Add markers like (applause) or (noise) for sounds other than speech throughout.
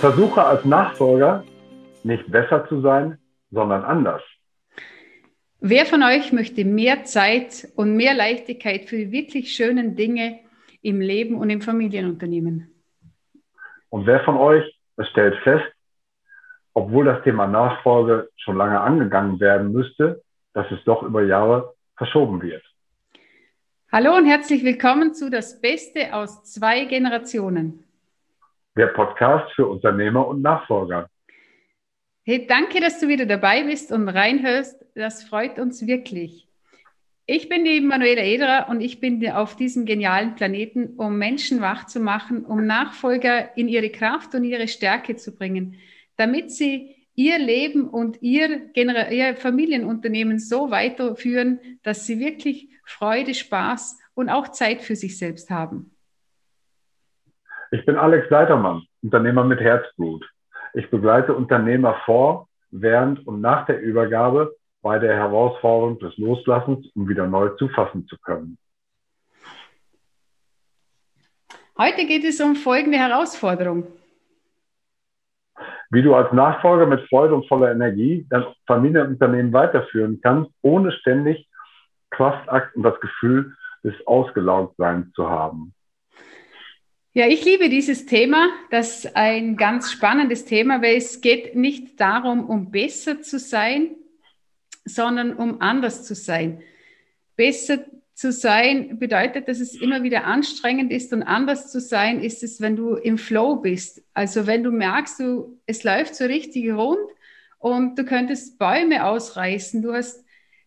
Versuche als Nachfolger nicht besser zu sein, sondern anders. Wer von euch möchte mehr Zeit und mehr Leichtigkeit für die wirklich schönen Dinge im Leben und im Familienunternehmen? Und wer von euch stellt fest, obwohl das Thema Nachfolge schon lange angegangen werden müsste, dass es doch über Jahre verschoben wird? Hallo und herzlich willkommen zu Das Beste aus zwei Generationen. Der Podcast für Unternehmer und Nachfolger. Hey, danke, dass du wieder dabei bist und reinhörst. Das freut uns wirklich. Ich bin die Manuela Ederer und ich bin auf diesem genialen Planeten, um Menschen wach zu machen, um Nachfolger in ihre Kraft und ihre Stärke zu bringen, damit sie ihr Leben und ihr, ihr Familienunternehmen so weiterführen, dass sie wirklich Freude, Spaß und auch Zeit für sich selbst haben. Ich bin Alex Leitermann, Unternehmer mit Herzblut. Ich begleite Unternehmer vor, während und nach der Übergabe bei der Herausforderung des Loslassens, um wieder neu zufassen zu können. Heute geht es um folgende Herausforderung. Wie du als Nachfolger mit Freude und voller Energie dein Familienunternehmen weiterführen kannst, ohne ständig Kraftakt und das Gefühl des Ausgelaugtseins zu haben. Ja, ich liebe dieses Thema. Das ist ein ganz spannendes Thema, weil es geht nicht darum, um besser zu sein, sondern um anders zu sein. Besser zu sein bedeutet, dass es immer wieder anstrengend ist und anders zu sein ist es, wenn du im Flow bist. Also wenn du merkst, du, es läuft so richtig rund und du könntest Bäume ausreißen, du hast,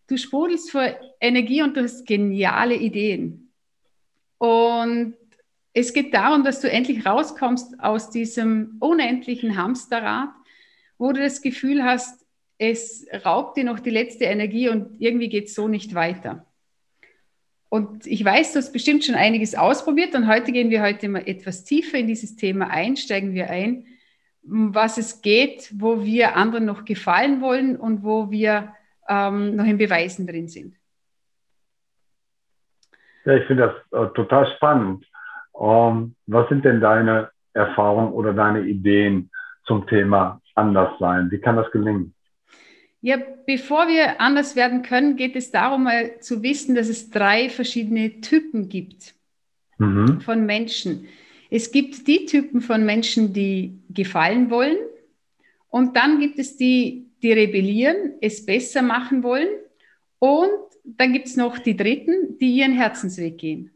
du sprudelst vor Energie und du hast geniale Ideen. Und es geht darum, dass du endlich rauskommst aus diesem unendlichen Hamsterrad, wo du das Gefühl hast, es raubt dir noch die letzte Energie und irgendwie geht es so nicht weiter. Und ich weiß, du hast bestimmt schon einiges ausprobiert und heute gehen wir heute mal etwas tiefer in dieses Thema ein, steigen wir ein, was es geht, wo wir anderen noch gefallen wollen und wo wir ähm, noch in Beweisen drin sind. Ja, ich finde das äh, total spannend. Ähm, was sind denn deine Erfahrungen oder deine Ideen zum Thema Anderssein? Wie kann das gelingen? Ja, bevor wir anders werden können, geht es darum, mal zu wissen, dass es drei verschiedene Typen gibt mhm. von Menschen. Es gibt die Typen von Menschen, die gefallen wollen. Und dann gibt es die, die rebellieren, es besser machen wollen. Und dann gibt es noch die Dritten, die ihren Herzensweg gehen.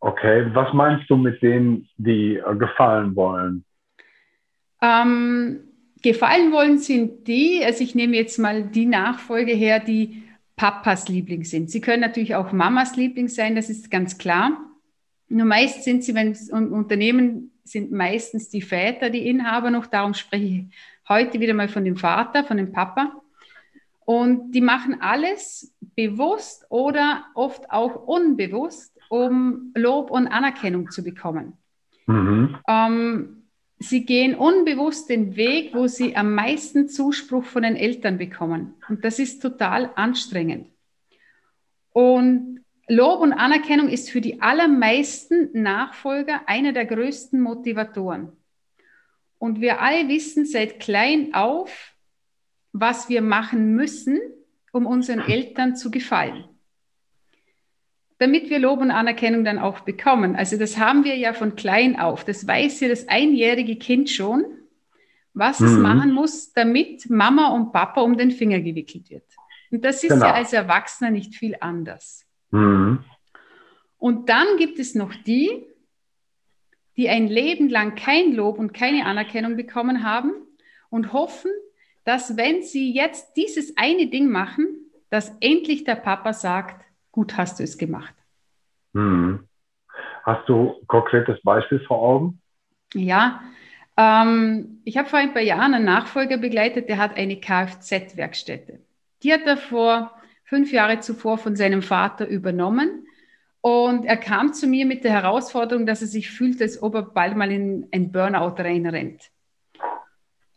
Okay, was meinst du mit denen, die äh, gefallen wollen? Ähm, gefallen wollen sind die, also ich nehme jetzt mal die Nachfolge her, die Papas Liebling sind. Sie können natürlich auch Mamas Liebling sein, das ist ganz klar. Nur meist sind sie, wenn es um Unternehmen sind meistens die Väter die Inhaber noch, darum spreche ich heute wieder mal von dem Vater, von dem Papa. Und die machen alles bewusst oder oft auch unbewusst, um Lob und Anerkennung zu bekommen. Mhm. Ähm, sie gehen unbewusst den Weg, wo sie am meisten Zuspruch von den Eltern bekommen. Und das ist total anstrengend. Und Lob und Anerkennung ist für die allermeisten Nachfolger einer der größten Motivatoren. Und wir alle wissen seit klein auf, was wir machen müssen, um unseren Eltern zu gefallen damit wir Lob und Anerkennung dann auch bekommen. Also das haben wir ja von klein auf. Das weiß ja das einjährige Kind schon, was mhm. es machen muss, damit Mama und Papa um den Finger gewickelt wird. Und das ist genau. ja als Erwachsener nicht viel anders. Mhm. Und dann gibt es noch die, die ein Leben lang kein Lob und keine Anerkennung bekommen haben und hoffen, dass wenn sie jetzt dieses eine Ding machen, dass endlich der Papa sagt, gut hast du es gemacht. Hm. Hast du ein konkretes Beispiel vor Augen? Ja, ähm, ich habe vor ein paar Jahren einen Nachfolger begleitet, der hat eine Kfz-Werkstätte. Die hat er vor fünf Jahre zuvor von seinem Vater übernommen. Und er kam zu mir mit der Herausforderung, dass er sich fühlt, als ob er bald mal in ein Burnout reinrennt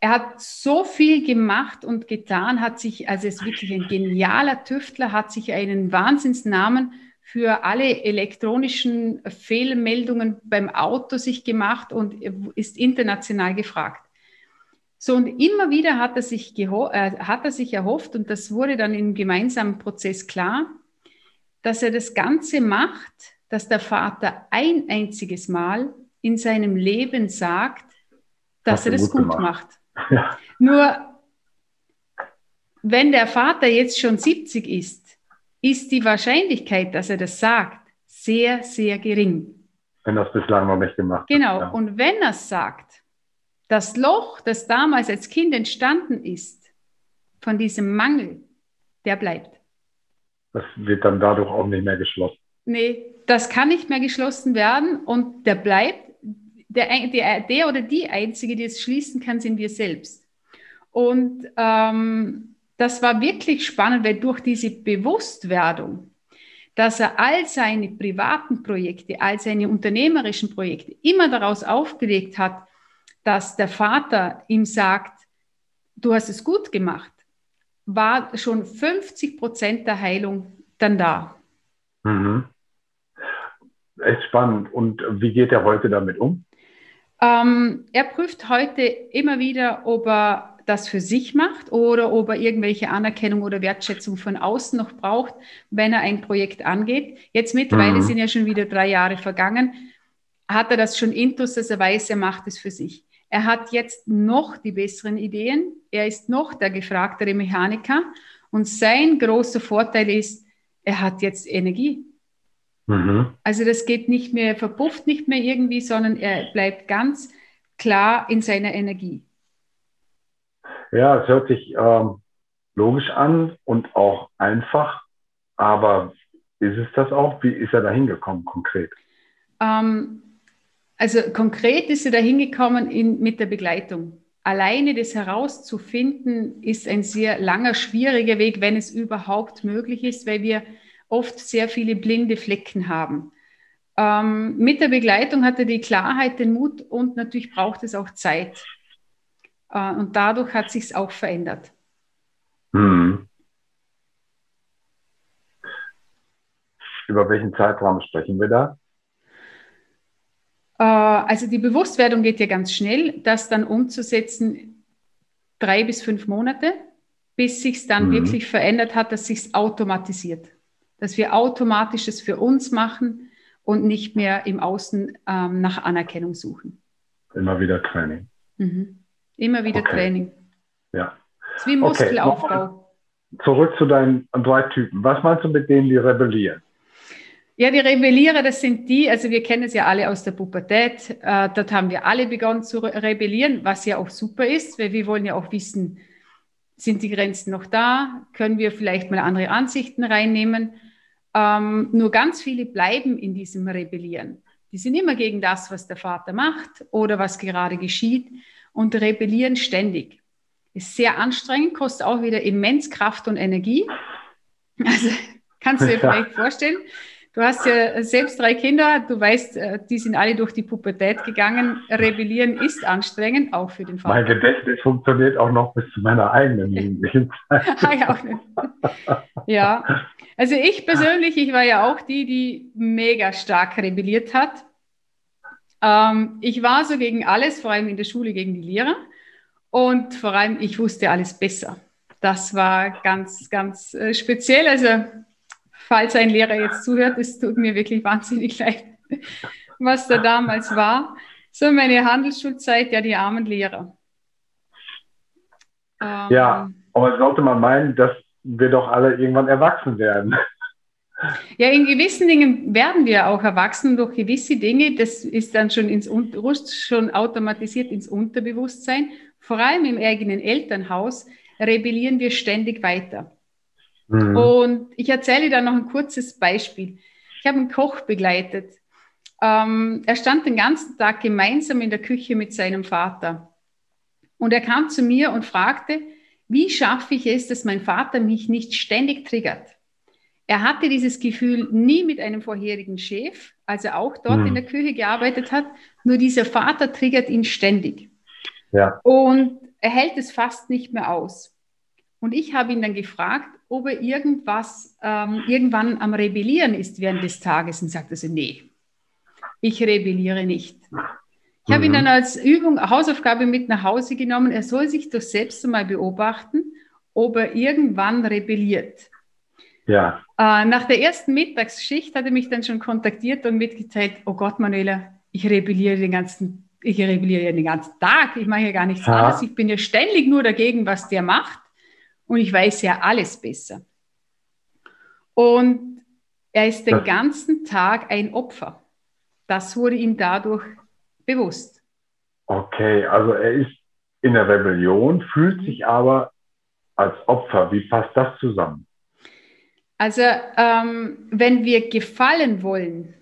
er hat so viel gemacht und getan, hat sich, also ist wirklich ein genialer Tüftler, hat sich einen Wahnsinnsnamen für alle elektronischen Fehlmeldungen beim Auto sich gemacht und ist international gefragt. So, und immer wieder hat er sich, äh, hat er sich erhofft, und das wurde dann im gemeinsamen Prozess klar, dass er das Ganze macht, dass der Vater ein einziges Mal in seinem Leben sagt, dass er das gut, gut macht. Ja. Nur, wenn der Vater jetzt schon 70 ist, ist die Wahrscheinlichkeit, dass er das sagt, sehr, sehr gering. Wenn er es bislang noch nicht gemacht hat. Genau, ja. und wenn er es sagt, das Loch, das damals als Kind entstanden ist, von diesem Mangel, der bleibt. Das wird dann dadurch auch nicht mehr geschlossen. Nee, das kann nicht mehr geschlossen werden und der bleibt. Der, der, der oder die Einzige, die es schließen kann, sind wir selbst. Und ähm, das war wirklich spannend, weil durch diese Bewusstwerdung, dass er all seine privaten Projekte, all seine unternehmerischen Projekte immer daraus aufgelegt hat, dass der Vater ihm sagt, du hast es gut gemacht, war schon 50 Prozent der Heilung dann da. Mhm. Echt spannend. Und wie geht er heute damit um? Ähm, er prüft heute immer wieder, ob er das für sich macht oder ob er irgendwelche Anerkennung oder Wertschätzung von außen noch braucht, wenn er ein Projekt angeht. Jetzt mittlerweile mhm. sind ja schon wieder drei Jahre vergangen. Hat er das schon intus, dass er weiß, er macht es für sich. Er hat jetzt noch die besseren Ideen. Er ist noch der gefragtere Mechaniker. Und sein großer Vorteil ist, er hat jetzt Energie. Mhm. Also das geht nicht mehr, verpufft nicht mehr irgendwie, sondern er bleibt ganz klar in seiner Energie. Ja, es hört sich ähm, logisch an und auch einfach, aber ist es das auch? Wie ist er da hingekommen konkret? Ähm, also konkret ist er da hingekommen mit der Begleitung. Alleine das herauszufinden, ist ein sehr langer, schwieriger Weg, wenn es überhaupt möglich ist, weil wir oft sehr viele blinde Flecken haben. Ähm, mit der Begleitung hat er die Klarheit, den Mut und natürlich braucht es auch Zeit. Äh, und dadurch hat sich es auch verändert. Hm. Über welchen Zeitraum sprechen wir da? Äh, also die Bewusstwerdung geht ja ganz schnell, das dann umzusetzen, drei bis fünf Monate, bis sich es dann mhm. wirklich verändert hat, dass sich es automatisiert. Dass wir automatisch es für uns machen und nicht mehr im Außen ähm, nach Anerkennung suchen. Immer wieder Training. Mhm. Immer wieder okay. Training. Ja. Das ist wie Muskelaufbau. Okay. Zurück zu deinen drei Typen. Was meinst du mit denen, die rebellieren? Ja, die Rebellierer, das sind die, also wir kennen es ja alle aus der Pubertät. Äh, dort haben wir alle begonnen zu rebellieren, was ja auch super ist, weil wir wollen ja auch wissen, sind die Grenzen noch da? Können wir vielleicht mal andere Ansichten reinnehmen? Ähm, nur ganz viele bleiben in diesem Rebellieren. Die sind immer gegen das, was der Vater macht oder was gerade geschieht und rebellieren ständig. Ist sehr anstrengend, kostet auch wieder immens Kraft und Energie. Also (laughs) kannst du dir vielleicht vorstellen, Du hast ja selbst drei Kinder, du weißt, äh, die sind alle durch die Pubertät gegangen. Rebellieren ist anstrengend, auch für den Vater. Mein Gedächtnis funktioniert auch noch bis zu meiner eigenen (laughs) jugendlichen Zeit. Ah, ja, also ich persönlich, ich war ja auch die, die mega stark rebelliert hat. Ähm, ich war so gegen alles, vor allem in der Schule gegen die Lehrer. Und vor allem, ich wusste alles besser. Das war ganz, ganz äh, speziell. Also falls ein Lehrer jetzt zuhört, es tut mir wirklich wahnsinnig leid, was da damals war. So meine Handelsschulzeit, ja, die armen Lehrer. Ähm, ja, aber sollte man meinen, dass wir doch alle irgendwann erwachsen werden. Ja, in gewissen Dingen werden wir auch erwachsen durch gewisse Dinge. Das ist dann schon ins schon automatisiert ins Unterbewusstsein. Vor allem im eigenen Elternhaus rebellieren wir ständig weiter. Mhm. Und ich erzähle da noch ein kurzes Beispiel. Ich habe einen Koch begleitet. Ähm, er stand den ganzen Tag gemeinsam in der Küche mit seinem Vater. Und er kam zu mir und fragte, wie schaffe ich es, dass mein Vater mich nicht ständig triggert? Er hatte dieses Gefühl nie mit einem vorherigen Chef, als er auch dort mhm. in der Küche gearbeitet hat, nur dieser Vater triggert ihn ständig. Ja. Und er hält es fast nicht mehr aus. Und ich habe ihn dann gefragt, ob er irgendwas, ähm, irgendwann am Rebellieren ist während des Tages und sagt also, nee, ich rebelliere nicht. Ich habe ihn dann mhm. als Übung, Hausaufgabe mit nach Hause genommen. Er soll sich doch selbst einmal beobachten, ob er irgendwann rebelliert. Ja. Äh, nach der ersten Mittagsschicht hat er mich dann schon kontaktiert und mitgeteilt, oh Gott, Manuela, ich rebelliere den ganzen, ich rebelliere den ganzen Tag, ich mache ja gar nichts ja. anderes, ich bin ja ständig nur dagegen, was der macht und ich weiß ja alles besser. Und er ist den ganzen Tag ein Opfer. Das wurde ihm dadurch bewusst. Okay, also er ist in der Rebellion, fühlt sich aber als Opfer. Wie passt das zusammen? Also ähm, wenn wir gefallen wollen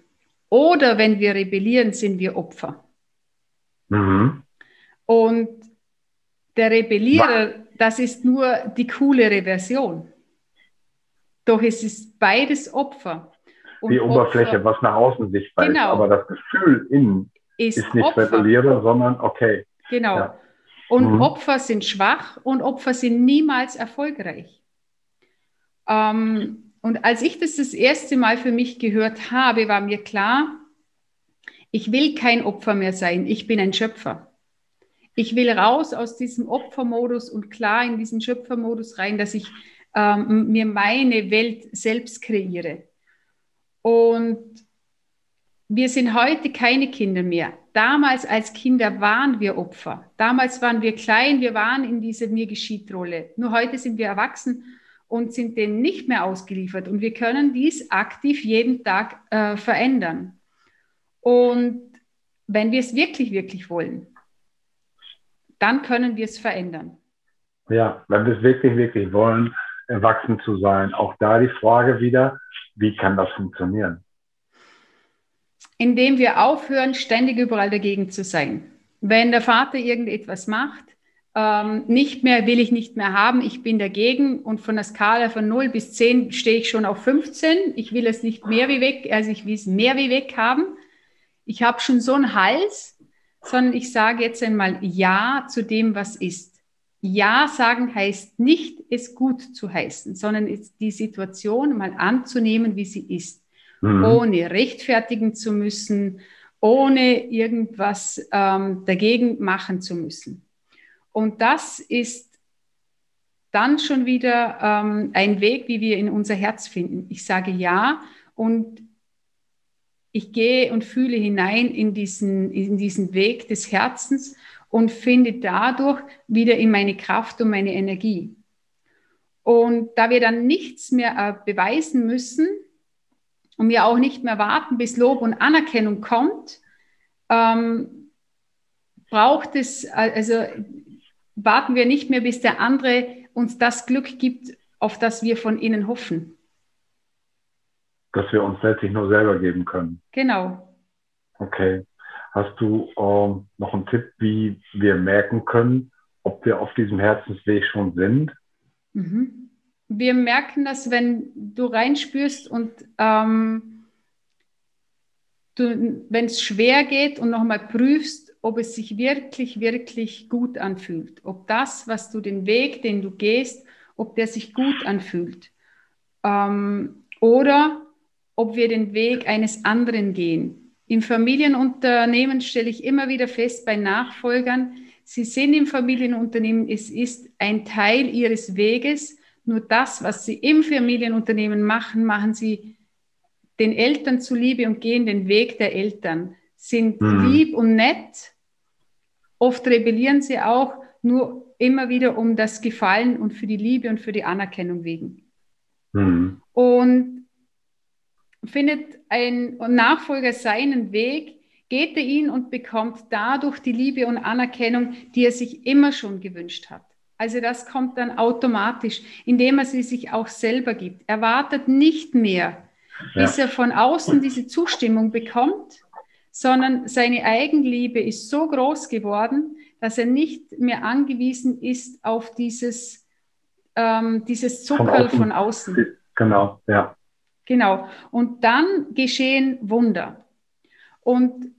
oder wenn wir rebellieren, sind wir Opfer. Mhm. Und der Rebellierer, das ist nur die coolere Version. Doch es ist beides Opfer. Und die Oberfläche, Opfer, was nach außen sichtbar genau. ist, aber das Gefühl innen ist, ist nicht rebelliere, sondern okay. Genau. Ja. Und mhm. Opfer sind schwach und Opfer sind niemals erfolgreich. Ähm, und als ich das das erste Mal für mich gehört habe, war mir klar, ich will kein Opfer mehr sein, ich bin ein Schöpfer. Ich will raus aus diesem Opfermodus und klar in diesen Schöpfermodus rein, dass ich ähm, mir meine Welt selbst kreiere. Und wir sind heute keine Kinder mehr. Damals als Kinder waren wir Opfer. Damals waren wir klein, wir waren in dieser Mir geschieht Rolle. Nur heute sind wir erwachsen und sind dem nicht mehr ausgeliefert. Und wir können dies aktiv jeden Tag äh, verändern. Und wenn wir es wirklich, wirklich wollen, dann können wir es verändern. Ja, wenn wir es wirklich, wirklich wollen, erwachsen zu sein. Auch da die Frage wieder, wie kann das funktionieren? indem wir aufhören, ständig überall dagegen zu sein. Wenn der Vater irgendetwas macht, ähm, nicht mehr, will ich nicht mehr haben, ich bin dagegen und von der Skala von 0 bis 10 stehe ich schon auf 15. Ich will es nicht mehr wie weg, also ich will es mehr wie weg haben. Ich habe schon so einen Hals, sondern ich sage jetzt einmal Ja zu dem, was ist. Ja sagen heißt nicht, es gut zu heißen, sondern die Situation mal anzunehmen, wie sie ist mhm. ohne rechtfertigen zu müssen, ohne irgendwas ähm, dagegen machen zu müssen. Und das ist dann schon wieder ähm, ein Weg, wie wir in unser Herz finden. Ich sage ja und ich gehe und fühle hinein in diesen, in diesen Weg des Herzens und finde dadurch wieder in meine Kraft und meine Energie. Und da wir dann nichts mehr äh, beweisen müssen, und wir auch nicht mehr warten, bis Lob und Anerkennung kommt, ähm, braucht es, also warten wir nicht mehr, bis der andere uns das Glück gibt, auf das wir von innen hoffen. Dass wir uns letztlich nur selber geben können. Genau. Okay. Hast du ähm, noch einen Tipp, wie wir merken können, ob wir auf diesem Herzensweg schon sind? Mhm wir merken das, wenn du reinspürst und ähm, wenn es schwer geht und nochmal prüfst, ob es sich wirklich, wirklich gut anfühlt. Ob das, was du den Weg, den du gehst, ob der sich gut anfühlt. Ähm, oder ob wir den Weg eines anderen gehen. Im Familienunternehmen stelle ich immer wieder fest bei Nachfolgern, sie sind im Familienunternehmen, es ist ein Teil ihres Weges, nur das, was sie im Familienunternehmen machen, machen sie den Eltern zuliebe und gehen den Weg der Eltern, sind mhm. lieb und nett. Oft rebellieren sie auch, nur immer wieder um das Gefallen und für die Liebe und für die Anerkennung wegen. Mhm. Und findet ein Nachfolger seinen Weg, geht er ihn und bekommt dadurch die Liebe und Anerkennung, die er sich immer schon gewünscht hat. Also das kommt dann automatisch, indem er sie sich auch selber gibt. Er wartet nicht mehr, bis ja. er von außen diese Zustimmung bekommt, sondern seine Eigenliebe ist so groß geworden, dass er nicht mehr angewiesen ist auf dieses, ähm, dieses Zuckerl von, von außen. Genau, ja. Genau. Und dann geschehen Wunder. Und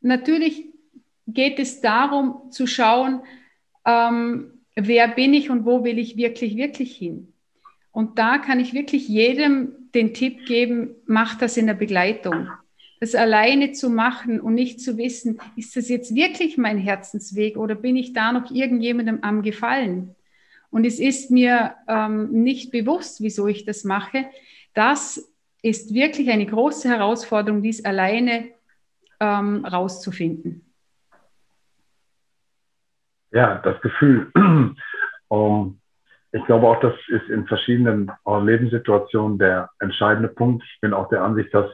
natürlich geht es darum zu schauen, ähm, wer bin ich und wo will ich wirklich, wirklich hin? Und da kann ich wirklich jedem den Tipp geben, mach das in der Begleitung. Das alleine zu machen und nicht zu wissen, ist das jetzt wirklich mein Herzensweg oder bin ich da noch irgendjemandem am Gefallen? Und es ist mir ähm, nicht bewusst, wieso ich das mache. Das ist wirklich eine große Herausforderung, dies alleine ähm, rauszufinden. Ja, das Gefühl. (clears throat) um, ich glaube auch, das ist in verschiedenen uh, Lebenssituationen der entscheidende Punkt. Ich bin auch der Ansicht, dass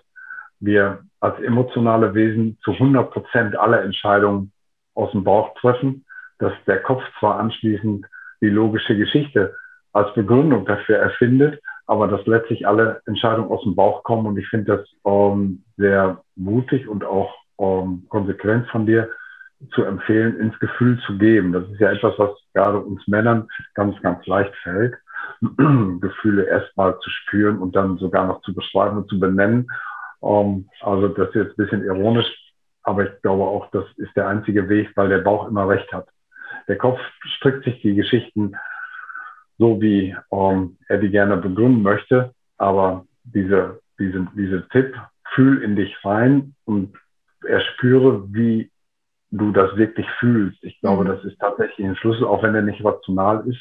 wir als emotionale Wesen zu 100 Prozent alle Entscheidungen aus dem Bauch treffen, dass der Kopf zwar anschließend die logische Geschichte als Begründung dafür erfindet, aber dass letztlich alle Entscheidungen aus dem Bauch kommen und ich finde das ähm, sehr mutig und auch ähm, konsequent von dir zu empfehlen, ins Gefühl zu geben. Das ist ja etwas, was gerade uns Männern ganz, ganz leicht fällt, (clears throat) Gefühle erstmal zu spüren und dann sogar noch zu beschreiben und zu benennen. Ähm, also das ist jetzt ein bisschen ironisch, aber ich glaube auch, das ist der einzige Weg, weil der Bauch immer recht hat. Der Kopf strickt sich die Geschichten so, wie ähm, er die gerne begründen möchte, aber diese, diese, diese Tipp, fühl in dich rein und erspüre, wie du das wirklich fühlst. Ich glaube, mhm. das ist tatsächlich ein Schlüssel, auch wenn er nicht rational ist.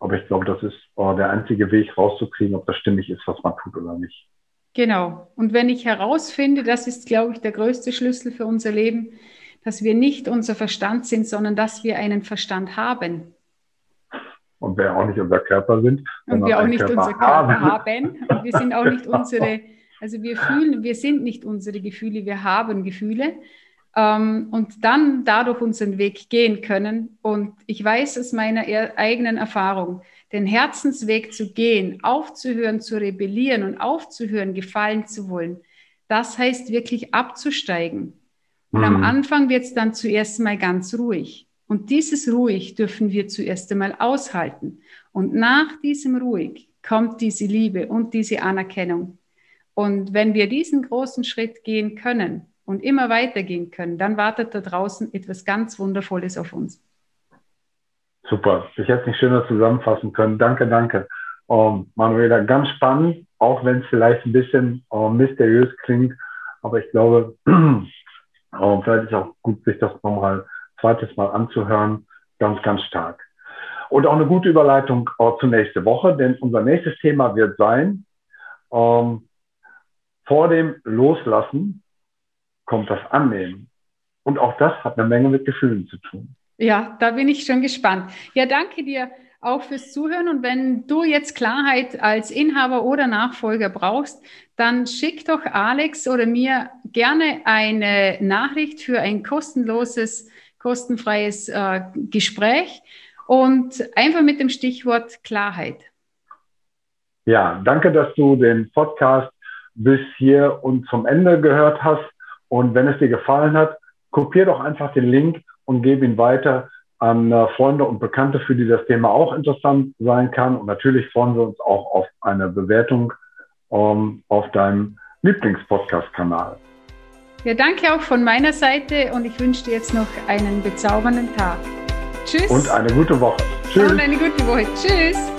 Aber ich glaube, das ist oh, der einzige Weg rauszukriegen, ob das stimmig ist, was man tut oder nicht. Genau. Und wenn ich herausfinde, das ist, glaube ich, der größte Schlüssel für unser Leben, dass wir nicht unser Verstand sind, sondern dass wir einen Verstand haben. Und wir auch nicht unser Körper sind. Und wir auch nicht Körper unser Körper haben. haben. Und wir sind auch nicht (laughs) unsere, also wir fühlen, wir sind nicht unsere Gefühle, wir haben Gefühle. Ähm, und dann dadurch unseren Weg gehen können. Und ich weiß aus meiner eigenen Erfahrung, den Herzensweg zu gehen, aufzuhören zu rebellieren und aufzuhören, gefallen zu wollen, das heißt wirklich abzusteigen. Und am Anfang wird es dann zuerst mal ganz ruhig. Und dieses ruhig dürfen wir zuerst einmal aushalten. Und nach diesem ruhig kommt diese Liebe und diese Anerkennung. Und wenn wir diesen großen Schritt gehen können und immer weitergehen können, dann wartet da draußen etwas ganz Wundervolles auf uns. Super. Ich hätte es nicht schöner zusammenfassen können. Danke, danke. Um, Manuela, ganz spannend, auch wenn es vielleicht ein bisschen um, mysteriös klingt. Aber ich glaube, um, (clears throat) vielleicht ist auch gut, sich das nochmal zweites Mal anzuhören. Ganz, ganz stark. Und auch eine gute Überleitung uh, zur nächste Woche, denn unser nächstes Thema wird sein, um, vor dem Loslassen kommt das Annehmen. Und auch das hat eine Menge mit Gefühlen zu tun. Ja, da bin ich schon gespannt. Ja, danke dir auch fürs Zuhören. Und wenn du jetzt Klarheit als Inhaber oder Nachfolger brauchst, dann schick doch Alex oder mir gerne eine Nachricht für ein kostenloses, kostenfreies äh, Gespräch und einfach mit dem Stichwort Klarheit. Ja, danke, dass du den Podcast bis hier und zum Ende gehört hast. Und wenn es dir gefallen hat, kopier doch einfach den Link und gebe ihn weiter an äh, Freunde und Bekannte, für die das Thema auch interessant sein kann. Und natürlich freuen wir uns auch auf eine Bewertung ähm, auf deinem Lieblingspodcast-Kanal. Ja, danke auch von meiner Seite und ich wünsche dir jetzt noch einen bezaubernden Tag. Tschüss. Und eine gute Woche. Tschüss. Und eine gute Woche. Tschüss.